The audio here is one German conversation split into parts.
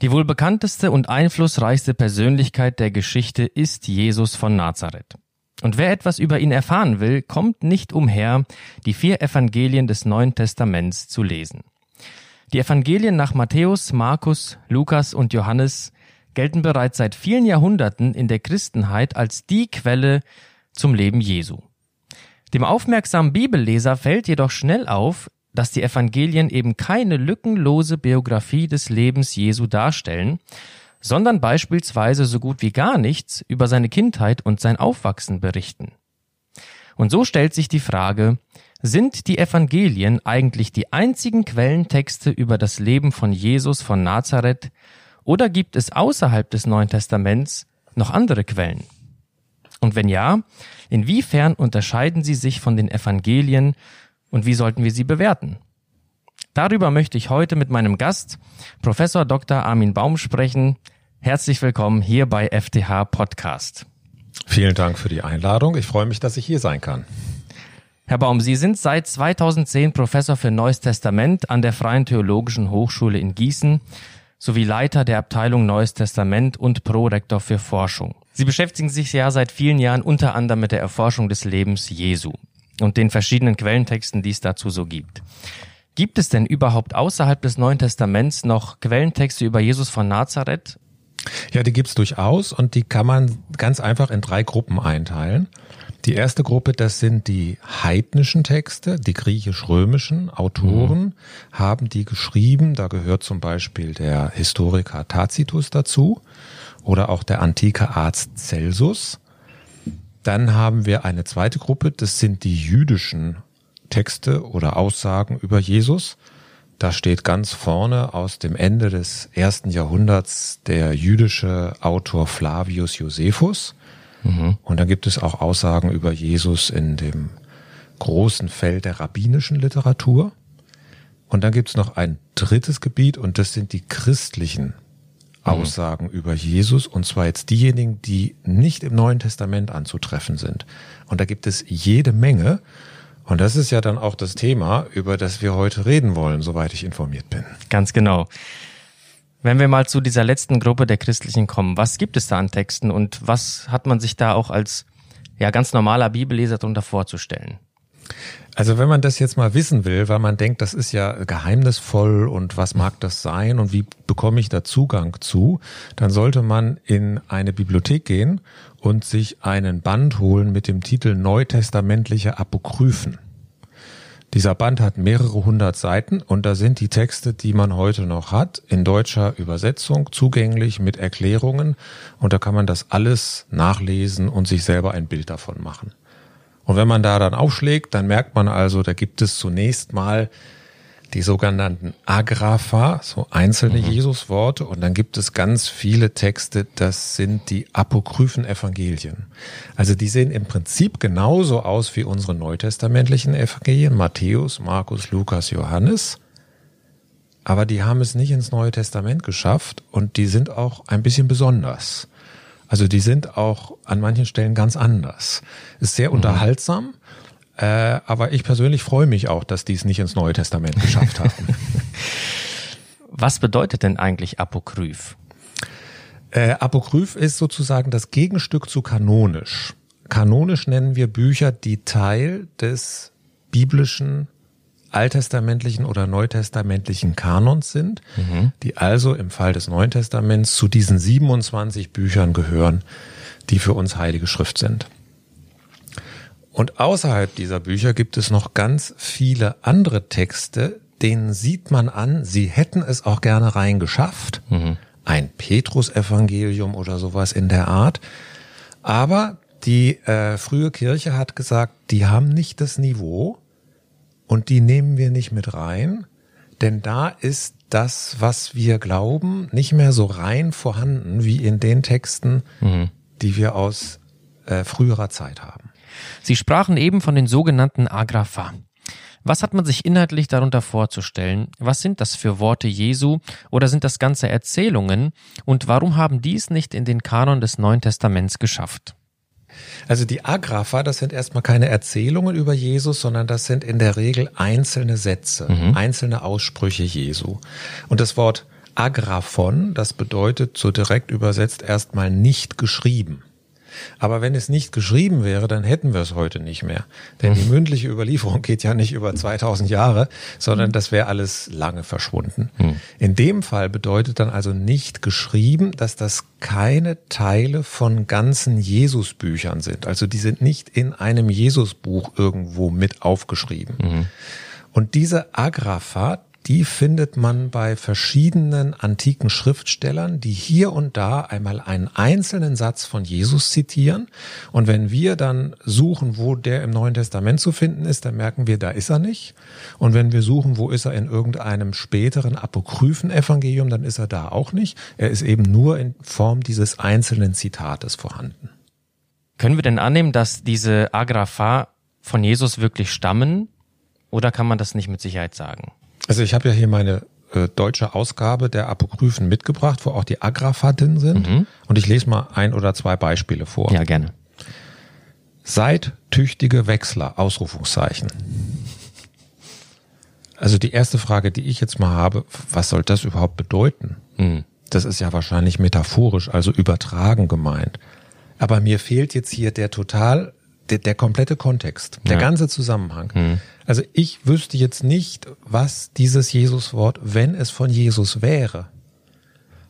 Die wohl bekannteste und einflussreichste Persönlichkeit der Geschichte ist Jesus von Nazareth. Und wer etwas über ihn erfahren will, kommt nicht umher, die vier Evangelien des Neuen Testaments zu lesen. Die Evangelien nach Matthäus, Markus, Lukas und Johannes gelten bereits seit vielen Jahrhunderten in der Christenheit als die Quelle zum Leben Jesu. Dem aufmerksamen Bibelleser fällt jedoch schnell auf, dass die Evangelien eben keine lückenlose Biografie des Lebens Jesu darstellen, sondern beispielsweise so gut wie gar nichts über seine Kindheit und sein Aufwachsen berichten. Und so stellt sich die Frage, sind die Evangelien eigentlich die einzigen Quellentexte über das Leben von Jesus von Nazareth oder gibt es außerhalb des Neuen Testaments noch andere Quellen? Und wenn ja, inwiefern unterscheiden sie sich von den Evangelien und wie sollten wir sie bewerten? Darüber möchte ich heute mit meinem Gast, Professor Dr. Armin Baum, sprechen. Herzlich willkommen hier bei FTH Podcast. Vielen Dank für die Einladung. Ich freue mich, dass ich hier sein kann. Herr Baum, Sie sind seit 2010 Professor für Neues Testament an der Freien Theologischen Hochschule in Gießen sowie Leiter der Abteilung Neues Testament und Prorektor für Forschung. Sie beschäftigen sich ja seit vielen Jahren unter anderem mit der Erforschung des Lebens Jesu und den verschiedenen Quellentexten, die es dazu so gibt. Gibt es denn überhaupt außerhalb des Neuen Testaments noch Quellentexte über Jesus von Nazareth? Ja, die gibt's durchaus und die kann man ganz einfach in drei Gruppen einteilen. Die erste Gruppe, das sind die heidnischen Texte, die griechisch-römischen Autoren mhm. haben die geschrieben. Da gehört zum Beispiel der Historiker Tacitus dazu oder auch der antike Arzt Celsus. Dann haben wir eine zweite Gruppe, das sind die jüdischen Texte oder Aussagen über Jesus. Da steht ganz vorne aus dem Ende des ersten Jahrhunderts der jüdische Autor Flavius Josephus. Mhm. Und dann gibt es auch Aussagen über Jesus in dem großen Feld der rabbinischen Literatur. Und dann gibt es noch ein drittes Gebiet und das sind die christlichen Mhm. Aussagen über Jesus, und zwar jetzt diejenigen, die nicht im Neuen Testament anzutreffen sind. Und da gibt es jede Menge. Und das ist ja dann auch das Thema, über das wir heute reden wollen, soweit ich informiert bin. Ganz genau. Wenn wir mal zu dieser letzten Gruppe der Christlichen kommen, was gibt es da an Texten und was hat man sich da auch als ja ganz normaler Bibelleser darunter vorzustellen? Also wenn man das jetzt mal wissen will, weil man denkt, das ist ja geheimnisvoll und was mag das sein und wie bekomme ich da Zugang zu, dann sollte man in eine Bibliothek gehen und sich einen Band holen mit dem Titel Neutestamentliche Apokryphen. Dieser Band hat mehrere hundert Seiten und da sind die Texte, die man heute noch hat, in deutscher Übersetzung zugänglich mit Erklärungen und da kann man das alles nachlesen und sich selber ein Bild davon machen. Und wenn man da dann aufschlägt, dann merkt man also, da gibt es zunächst mal die sogenannten Agrapha, so einzelne mhm. Jesusworte, und dann gibt es ganz viele Texte, das sind die apokryphen Evangelien. Also die sehen im Prinzip genauso aus wie unsere neutestamentlichen Evangelien, Matthäus, Markus, Lukas, Johannes, aber die haben es nicht ins Neue Testament geschafft und die sind auch ein bisschen besonders. Also die sind auch an manchen Stellen ganz anders. Ist sehr mhm. unterhaltsam, äh, aber ich persönlich freue mich auch, dass die es nicht ins Neue Testament geschafft haben. Was bedeutet denn eigentlich Apokryph? Äh, Apokryph ist sozusagen das Gegenstück zu kanonisch. Kanonisch nennen wir Bücher, die Teil des biblischen alttestamentlichen oder neutestamentlichen Kanons sind, mhm. die also im Fall des Neuen Testaments zu diesen 27 Büchern gehören, die für uns heilige Schrift sind. Und außerhalb dieser Bücher gibt es noch ganz viele andere Texte, denen sieht man an, sie hätten es auch gerne reingeschafft. Mhm. Ein Petrus-Evangelium oder sowas in der Art. Aber die äh, frühe Kirche hat gesagt, die haben nicht das Niveau, und die nehmen wir nicht mit rein, denn da ist das, was wir glauben, nicht mehr so rein vorhanden wie in den Texten, mhm. die wir aus äh, früherer Zeit haben. Sie sprachen eben von den sogenannten Agrapha. Was hat man sich inhaltlich darunter vorzustellen? Was sind das für Worte Jesu oder sind das ganze Erzählungen? Und warum haben dies nicht in den Kanon des Neuen Testaments geschafft? Also die Agrapha, das sind erstmal keine Erzählungen über Jesus, sondern das sind in der Regel einzelne Sätze, mhm. einzelne Aussprüche Jesu. Und das Wort Agraphon, das bedeutet so direkt übersetzt erstmal nicht geschrieben. Aber wenn es nicht geschrieben wäre, dann hätten wir es heute nicht mehr. Denn die hm. mündliche Überlieferung geht ja nicht über 2000 Jahre, sondern hm. das wäre alles lange verschwunden. Hm. In dem Fall bedeutet dann also nicht geschrieben, dass das keine Teile von ganzen Jesusbüchern sind. Also die sind nicht in einem Jesusbuch irgendwo mit aufgeschrieben. Und diese Agraphat, die findet man bei verschiedenen antiken Schriftstellern, die hier und da einmal einen einzelnen Satz von Jesus zitieren. Und wenn wir dann suchen, wo der im Neuen Testament zu finden ist, dann merken wir, da ist er nicht. Und wenn wir suchen, wo ist er in irgendeinem späteren apokryphen Evangelium, dann ist er da auch nicht. Er ist eben nur in Form dieses einzelnen Zitates vorhanden. Können wir denn annehmen, dass diese Agrapha von Jesus wirklich stammen? Oder kann man das nicht mit Sicherheit sagen? Also ich habe ja hier meine äh, deutsche Ausgabe der Apokryphen mitgebracht, wo auch die Agraphaten sind. Mhm. Und ich lese mal ein oder zwei Beispiele vor. Ja, gerne. Seid tüchtige Wechsler, Ausrufungszeichen. Also die erste Frage, die ich jetzt mal habe, was soll das überhaupt bedeuten? Mhm. Das ist ja wahrscheinlich metaphorisch, also übertragen gemeint. Aber mir fehlt jetzt hier der total der, der komplette Kontext, der ja. ganze Zusammenhang. Mhm. Also ich wüsste jetzt nicht, was dieses Jesuswort, wenn es von Jesus wäre,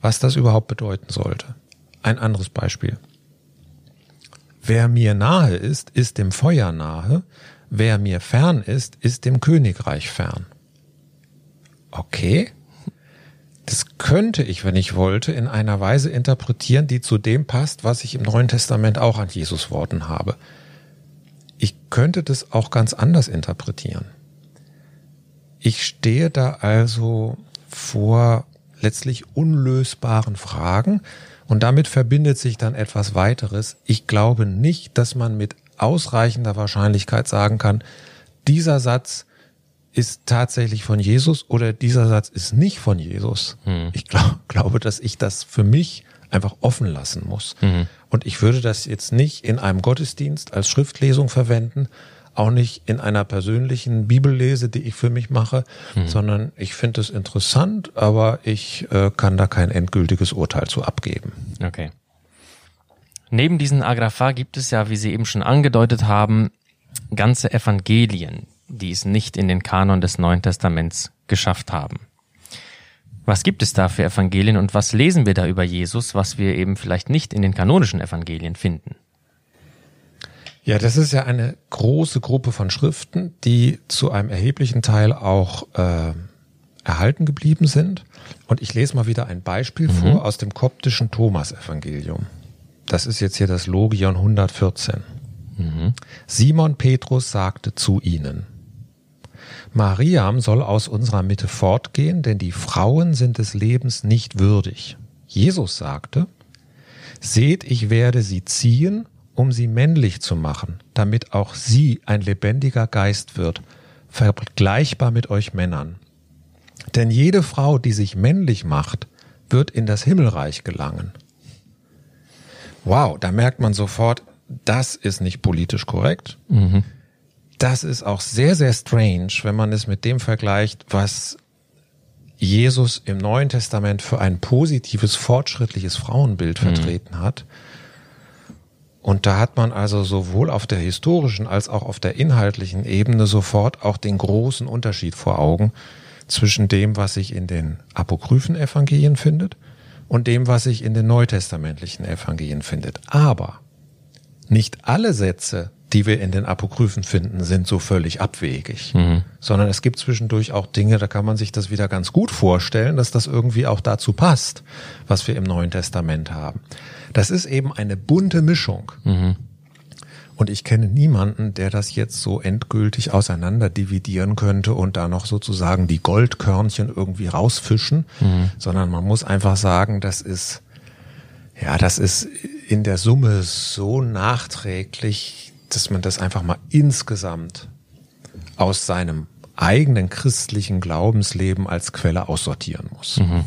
was das überhaupt bedeuten sollte. Ein anderes Beispiel. Wer mir nahe ist, ist dem Feuer nahe. Wer mir fern ist, ist dem Königreich fern. Okay. Das könnte ich, wenn ich wollte, in einer Weise interpretieren, die zu dem passt, was ich im Neuen Testament auch an Jesus Worten habe. Ich könnte das auch ganz anders interpretieren. Ich stehe da also vor letztlich unlösbaren Fragen und damit verbindet sich dann etwas weiteres. Ich glaube nicht, dass man mit ausreichender Wahrscheinlichkeit sagen kann, dieser Satz ist tatsächlich von Jesus oder dieser Satz ist nicht von Jesus. Hm. Ich glaub, glaube, dass ich das für mich einfach offen lassen muss. Mhm. Und ich würde das jetzt nicht in einem Gottesdienst als Schriftlesung verwenden, auch nicht in einer persönlichen Bibellese, die ich für mich mache, mhm. sondern ich finde es interessant, aber ich äh, kann da kein endgültiges Urteil zu abgeben. Okay. Neben diesen Agrapha gibt es ja, wie Sie eben schon angedeutet haben, ganze Evangelien, die es nicht in den Kanon des Neuen Testaments geschafft haben. Was gibt es da für Evangelien und was lesen wir da über Jesus, was wir eben vielleicht nicht in den kanonischen Evangelien finden? Ja, das ist ja eine große Gruppe von Schriften, die zu einem erheblichen Teil auch äh, erhalten geblieben sind. Und ich lese mal wieder ein Beispiel mhm. vor aus dem koptischen Thomas-Evangelium. Das ist jetzt hier das Logion 114. Mhm. Simon Petrus sagte zu ihnen, Mariam soll aus unserer Mitte fortgehen, denn die Frauen sind des Lebens nicht würdig. Jesus sagte, Seht, ich werde sie ziehen, um sie männlich zu machen, damit auch sie ein lebendiger Geist wird, vergleichbar mit euch Männern. Denn jede Frau, die sich männlich macht, wird in das Himmelreich gelangen. Wow, da merkt man sofort, das ist nicht politisch korrekt. Mhm das ist auch sehr, sehr strange, wenn man es mit dem vergleicht, was Jesus im Neuen Testament für ein positives, fortschrittliches Frauenbild mhm. vertreten hat. Und da hat man also sowohl auf der historischen als auch auf der inhaltlichen Ebene sofort auch den großen Unterschied vor Augen zwischen dem, was sich in den apokryphen Evangelien findet und dem, was sich in den neutestamentlichen Evangelien findet. Aber nicht alle Sätze die wir in den Apokryphen finden, sind so völlig abwegig. Mhm. Sondern es gibt zwischendurch auch Dinge, da kann man sich das wieder ganz gut vorstellen, dass das irgendwie auch dazu passt, was wir im Neuen Testament haben. Das ist eben eine bunte Mischung. Mhm. Und ich kenne niemanden, der das jetzt so endgültig auseinander dividieren könnte und da noch sozusagen die Goldkörnchen irgendwie rausfischen, mhm. sondern man muss einfach sagen, das ist, ja, das ist in der Summe so nachträglich dass man das einfach mal insgesamt aus seinem eigenen christlichen Glaubensleben als Quelle aussortieren muss. Mhm.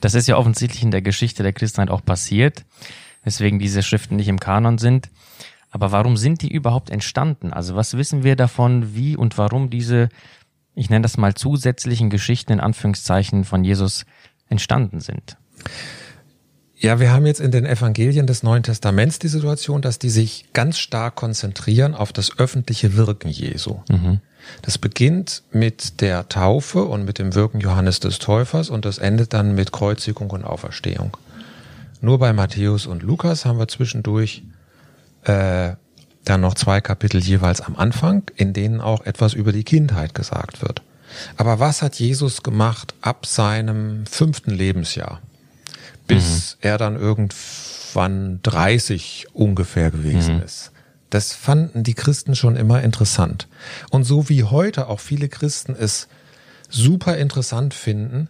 Das ist ja offensichtlich in der Geschichte der Christenheit auch passiert. weswegen diese Schriften nicht im Kanon sind. Aber warum sind die überhaupt entstanden? Also was wissen wir davon, wie und warum diese, ich nenne das mal zusätzlichen Geschichten in Anführungszeichen von Jesus entstanden sind? Ja, wir haben jetzt in den Evangelien des Neuen Testaments die Situation, dass die sich ganz stark konzentrieren auf das öffentliche Wirken Jesu. Mhm. Das beginnt mit der Taufe und mit dem Wirken Johannes des Täufers und das endet dann mit Kreuzigung und Auferstehung. Nur bei Matthäus und Lukas haben wir zwischendurch äh, dann noch zwei Kapitel jeweils am Anfang, in denen auch etwas über die Kindheit gesagt wird. Aber was hat Jesus gemacht ab seinem fünften Lebensjahr? Bis mhm. er dann irgendwann 30 ungefähr gewesen mhm. ist. Das fanden die Christen schon immer interessant. Und so wie heute auch viele Christen es super interessant finden,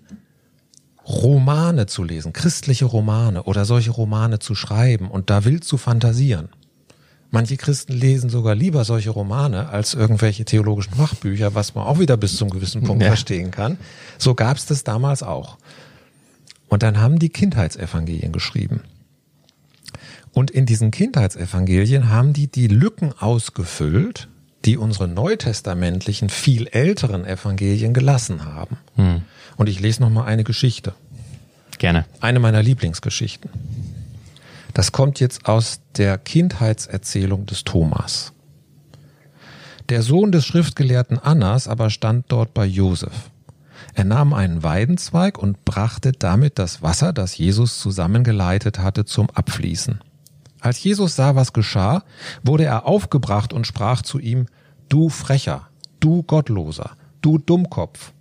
Romane zu lesen, christliche Romane oder solche Romane zu schreiben und da wild zu fantasieren. Manche Christen lesen sogar lieber solche Romane als irgendwelche theologischen Fachbücher, was man auch wieder bis zum gewissen Punkt ja. verstehen kann. So gab es das damals auch. Und dann haben die Kindheitsevangelien geschrieben. Und in diesen Kindheitsevangelien haben die die Lücken ausgefüllt, die unsere neutestamentlichen, viel älteren Evangelien gelassen haben. Hm. Und ich lese noch mal eine Geschichte. Gerne. Eine meiner Lieblingsgeschichten. Das kommt jetzt aus der Kindheitserzählung des Thomas. Der Sohn des Schriftgelehrten Annas aber stand dort bei Josef. Er nahm einen Weidenzweig und brachte damit das Wasser, das Jesus zusammengeleitet hatte, zum Abfließen. Als Jesus sah, was geschah, wurde er aufgebracht und sprach zu ihm, Du Frecher, du Gottloser, du Dummkopf,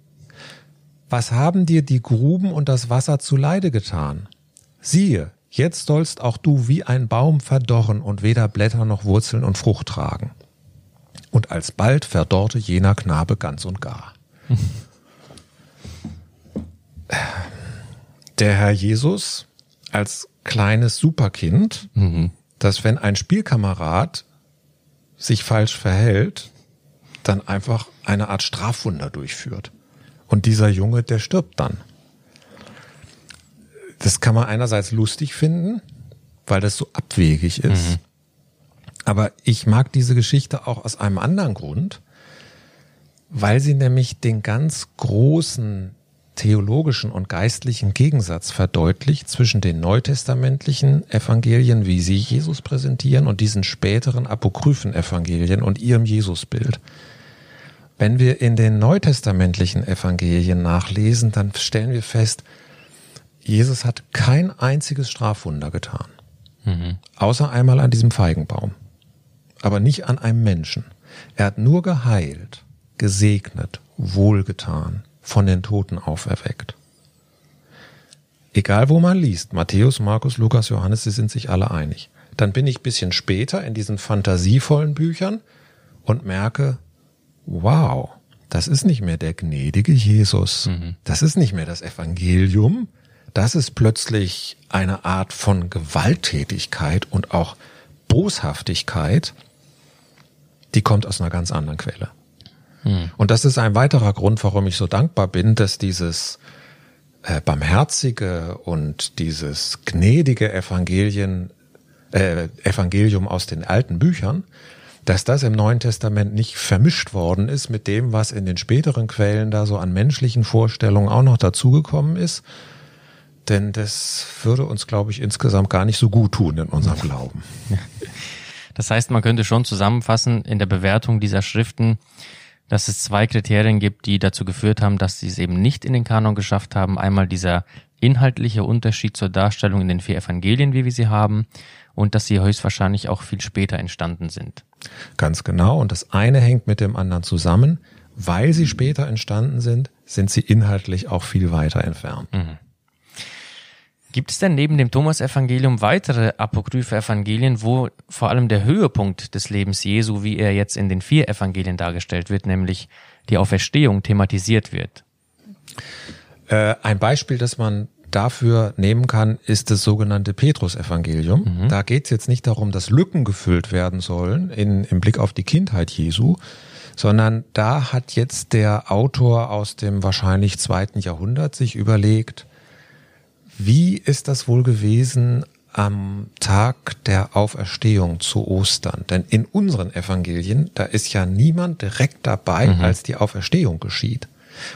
was haben dir die Gruben und das Wasser zuleide getan? Siehe, jetzt sollst auch du wie ein Baum verdorren und weder Blätter noch Wurzeln und Frucht tragen. Und alsbald verdorrte jener Knabe ganz und gar. der Herr Jesus als kleines Superkind, mhm. dass wenn ein Spielkamerad sich falsch verhält, dann einfach eine Art Strafwunder durchführt. Und dieser Junge, der stirbt dann. Das kann man einerseits lustig finden, weil das so abwegig ist. Mhm. Aber ich mag diese Geschichte auch aus einem anderen Grund, weil sie nämlich den ganz großen theologischen und geistlichen Gegensatz verdeutlicht zwischen den neutestamentlichen Evangelien, wie sie Jesus präsentieren, und diesen späteren apokryphen Evangelien und ihrem Jesusbild. Wenn wir in den neutestamentlichen Evangelien nachlesen, dann stellen wir fest, Jesus hat kein einziges Strafwunder getan. Mhm. Außer einmal an diesem Feigenbaum. Aber nicht an einem Menschen. Er hat nur geheilt, gesegnet, wohlgetan, von den Toten auferweckt. Egal wo man liest, Matthäus, Markus, Lukas, Johannes, sie sind sich alle einig. Dann bin ich bisschen später in diesen fantasievollen Büchern und merke, wow, das ist nicht mehr der gnädige Jesus. Mhm. Das ist nicht mehr das Evangelium. Das ist plötzlich eine Art von Gewalttätigkeit und auch Boshaftigkeit, die kommt aus einer ganz anderen Quelle. Hm. Und das ist ein weiterer Grund, warum ich so dankbar bin, dass dieses äh, barmherzige und dieses gnädige Evangelien, äh, Evangelium aus den alten Büchern, dass das im Neuen Testament nicht vermischt worden ist mit dem, was in den späteren Quellen da so an menschlichen Vorstellungen auch noch dazugekommen ist. Denn das würde uns, glaube ich, insgesamt gar nicht so gut tun in unserem Glauben. Das heißt, man könnte schon zusammenfassen in der Bewertung dieser Schriften, dass es zwei Kriterien gibt, die dazu geführt haben, dass sie es eben nicht in den Kanon geschafft haben. Einmal dieser inhaltliche Unterschied zur Darstellung in den vier Evangelien, wie wir sie haben, und dass sie höchstwahrscheinlich auch viel später entstanden sind. Ganz genau. Und das eine hängt mit dem anderen zusammen. Weil sie später entstanden sind, sind sie inhaltlich auch viel weiter entfernt. Mhm. Gibt es denn neben dem Thomas-Evangelium weitere apokryphe Evangelien, wo vor allem der Höhepunkt des Lebens Jesu, wie er jetzt in den vier Evangelien dargestellt wird, nämlich die Auferstehung thematisiert wird? Äh, ein Beispiel, das man dafür nehmen kann, ist das sogenannte Petrus-Evangelium. Mhm. Da geht es jetzt nicht darum, dass Lücken gefüllt werden sollen in, im Blick auf die Kindheit Jesu, sondern da hat jetzt der Autor aus dem wahrscheinlich zweiten Jahrhundert sich überlegt, wie ist das wohl gewesen, am Tag der Auferstehung zu Ostern. Denn in unseren Evangelien, da ist ja niemand direkt dabei, mhm. als die Auferstehung geschieht.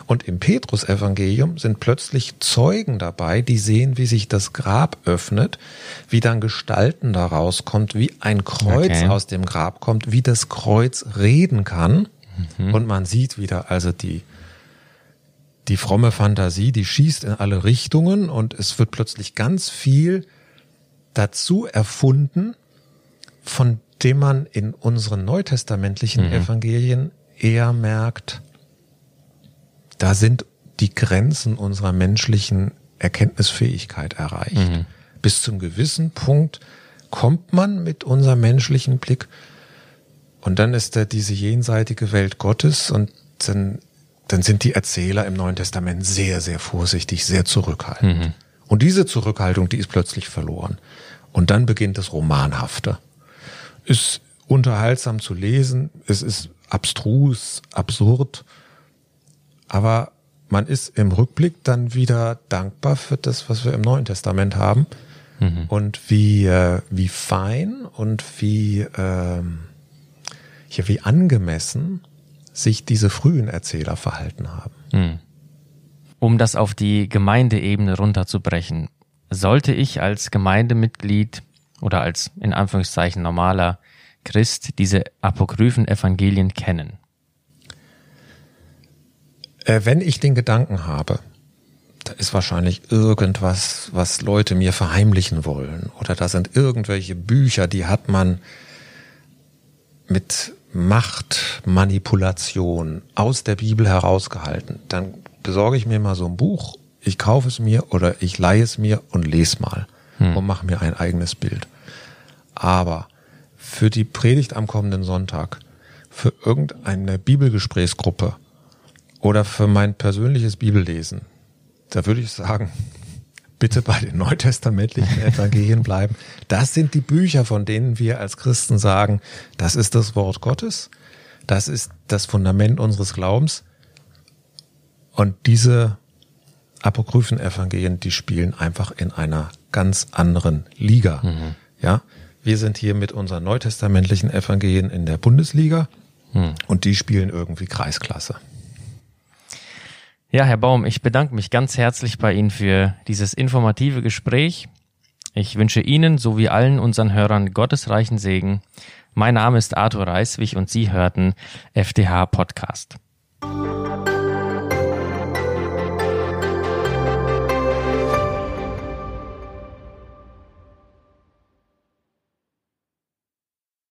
Und im Petrus-Evangelium sind plötzlich Zeugen dabei, die sehen, wie sich das Grab öffnet, wie dann Gestalten daraus kommt, wie ein Kreuz okay. aus dem Grab kommt, wie das Kreuz reden kann. Mhm. Und man sieht wieder also die, die fromme Fantasie, die schießt in alle Richtungen und es wird plötzlich ganz viel dazu erfunden, von dem man in unseren neutestamentlichen mhm. Evangelien eher merkt, da sind die Grenzen unserer menschlichen Erkenntnisfähigkeit erreicht. Mhm. Bis zum gewissen Punkt kommt man mit unserem menschlichen Blick und dann ist da diese jenseitige Welt Gottes und dann, dann sind die Erzähler im Neuen Testament sehr, sehr vorsichtig, sehr zurückhaltend. Mhm. Und diese Zurückhaltung, die ist plötzlich verloren. Und dann beginnt das Romanhafte. Ist unterhaltsam zu lesen, es ist abstrus, absurd, aber man ist im Rückblick dann wieder dankbar für das, was wir im Neuen Testament haben mhm. und wie, äh, wie fein und wie, ähm, ja, wie angemessen sich diese frühen Erzähler verhalten haben. Mhm. Um das auf die Gemeindeebene runterzubrechen, sollte ich als Gemeindemitglied oder als in Anführungszeichen normaler Christ diese apokryphen Evangelien kennen? Äh, wenn ich den Gedanken habe, da ist wahrscheinlich irgendwas, was Leute mir verheimlichen wollen, oder da sind irgendwelche Bücher, die hat man mit Machtmanipulation aus der Bibel herausgehalten, dann besorge ich mir mal so ein Buch, ich kaufe es mir oder ich leihe es mir und lese mal hm. und mache mir ein eigenes Bild. Aber für die Predigt am kommenden Sonntag, für irgendeine Bibelgesprächsgruppe, oder für mein persönliches Bibellesen, da würde ich sagen, bitte bei den neutestamentlichen Evangelien bleiben. Das sind die Bücher, von denen wir als Christen sagen, das ist das Wort Gottes, das ist das Fundament unseres Glaubens. Und diese apokryphen Evangelien, die spielen einfach in einer ganz anderen Liga. Mhm. Ja, wir sind hier mit unseren neutestamentlichen Evangelien in der Bundesliga mhm. und die spielen irgendwie Kreisklasse. Ja, Herr Baum, ich bedanke mich ganz herzlich bei Ihnen für dieses informative Gespräch. Ich wünsche Ihnen sowie allen unseren Hörern gottesreichen Segen. Mein Name ist Arthur Reiswig und Sie hörten FDH Podcast.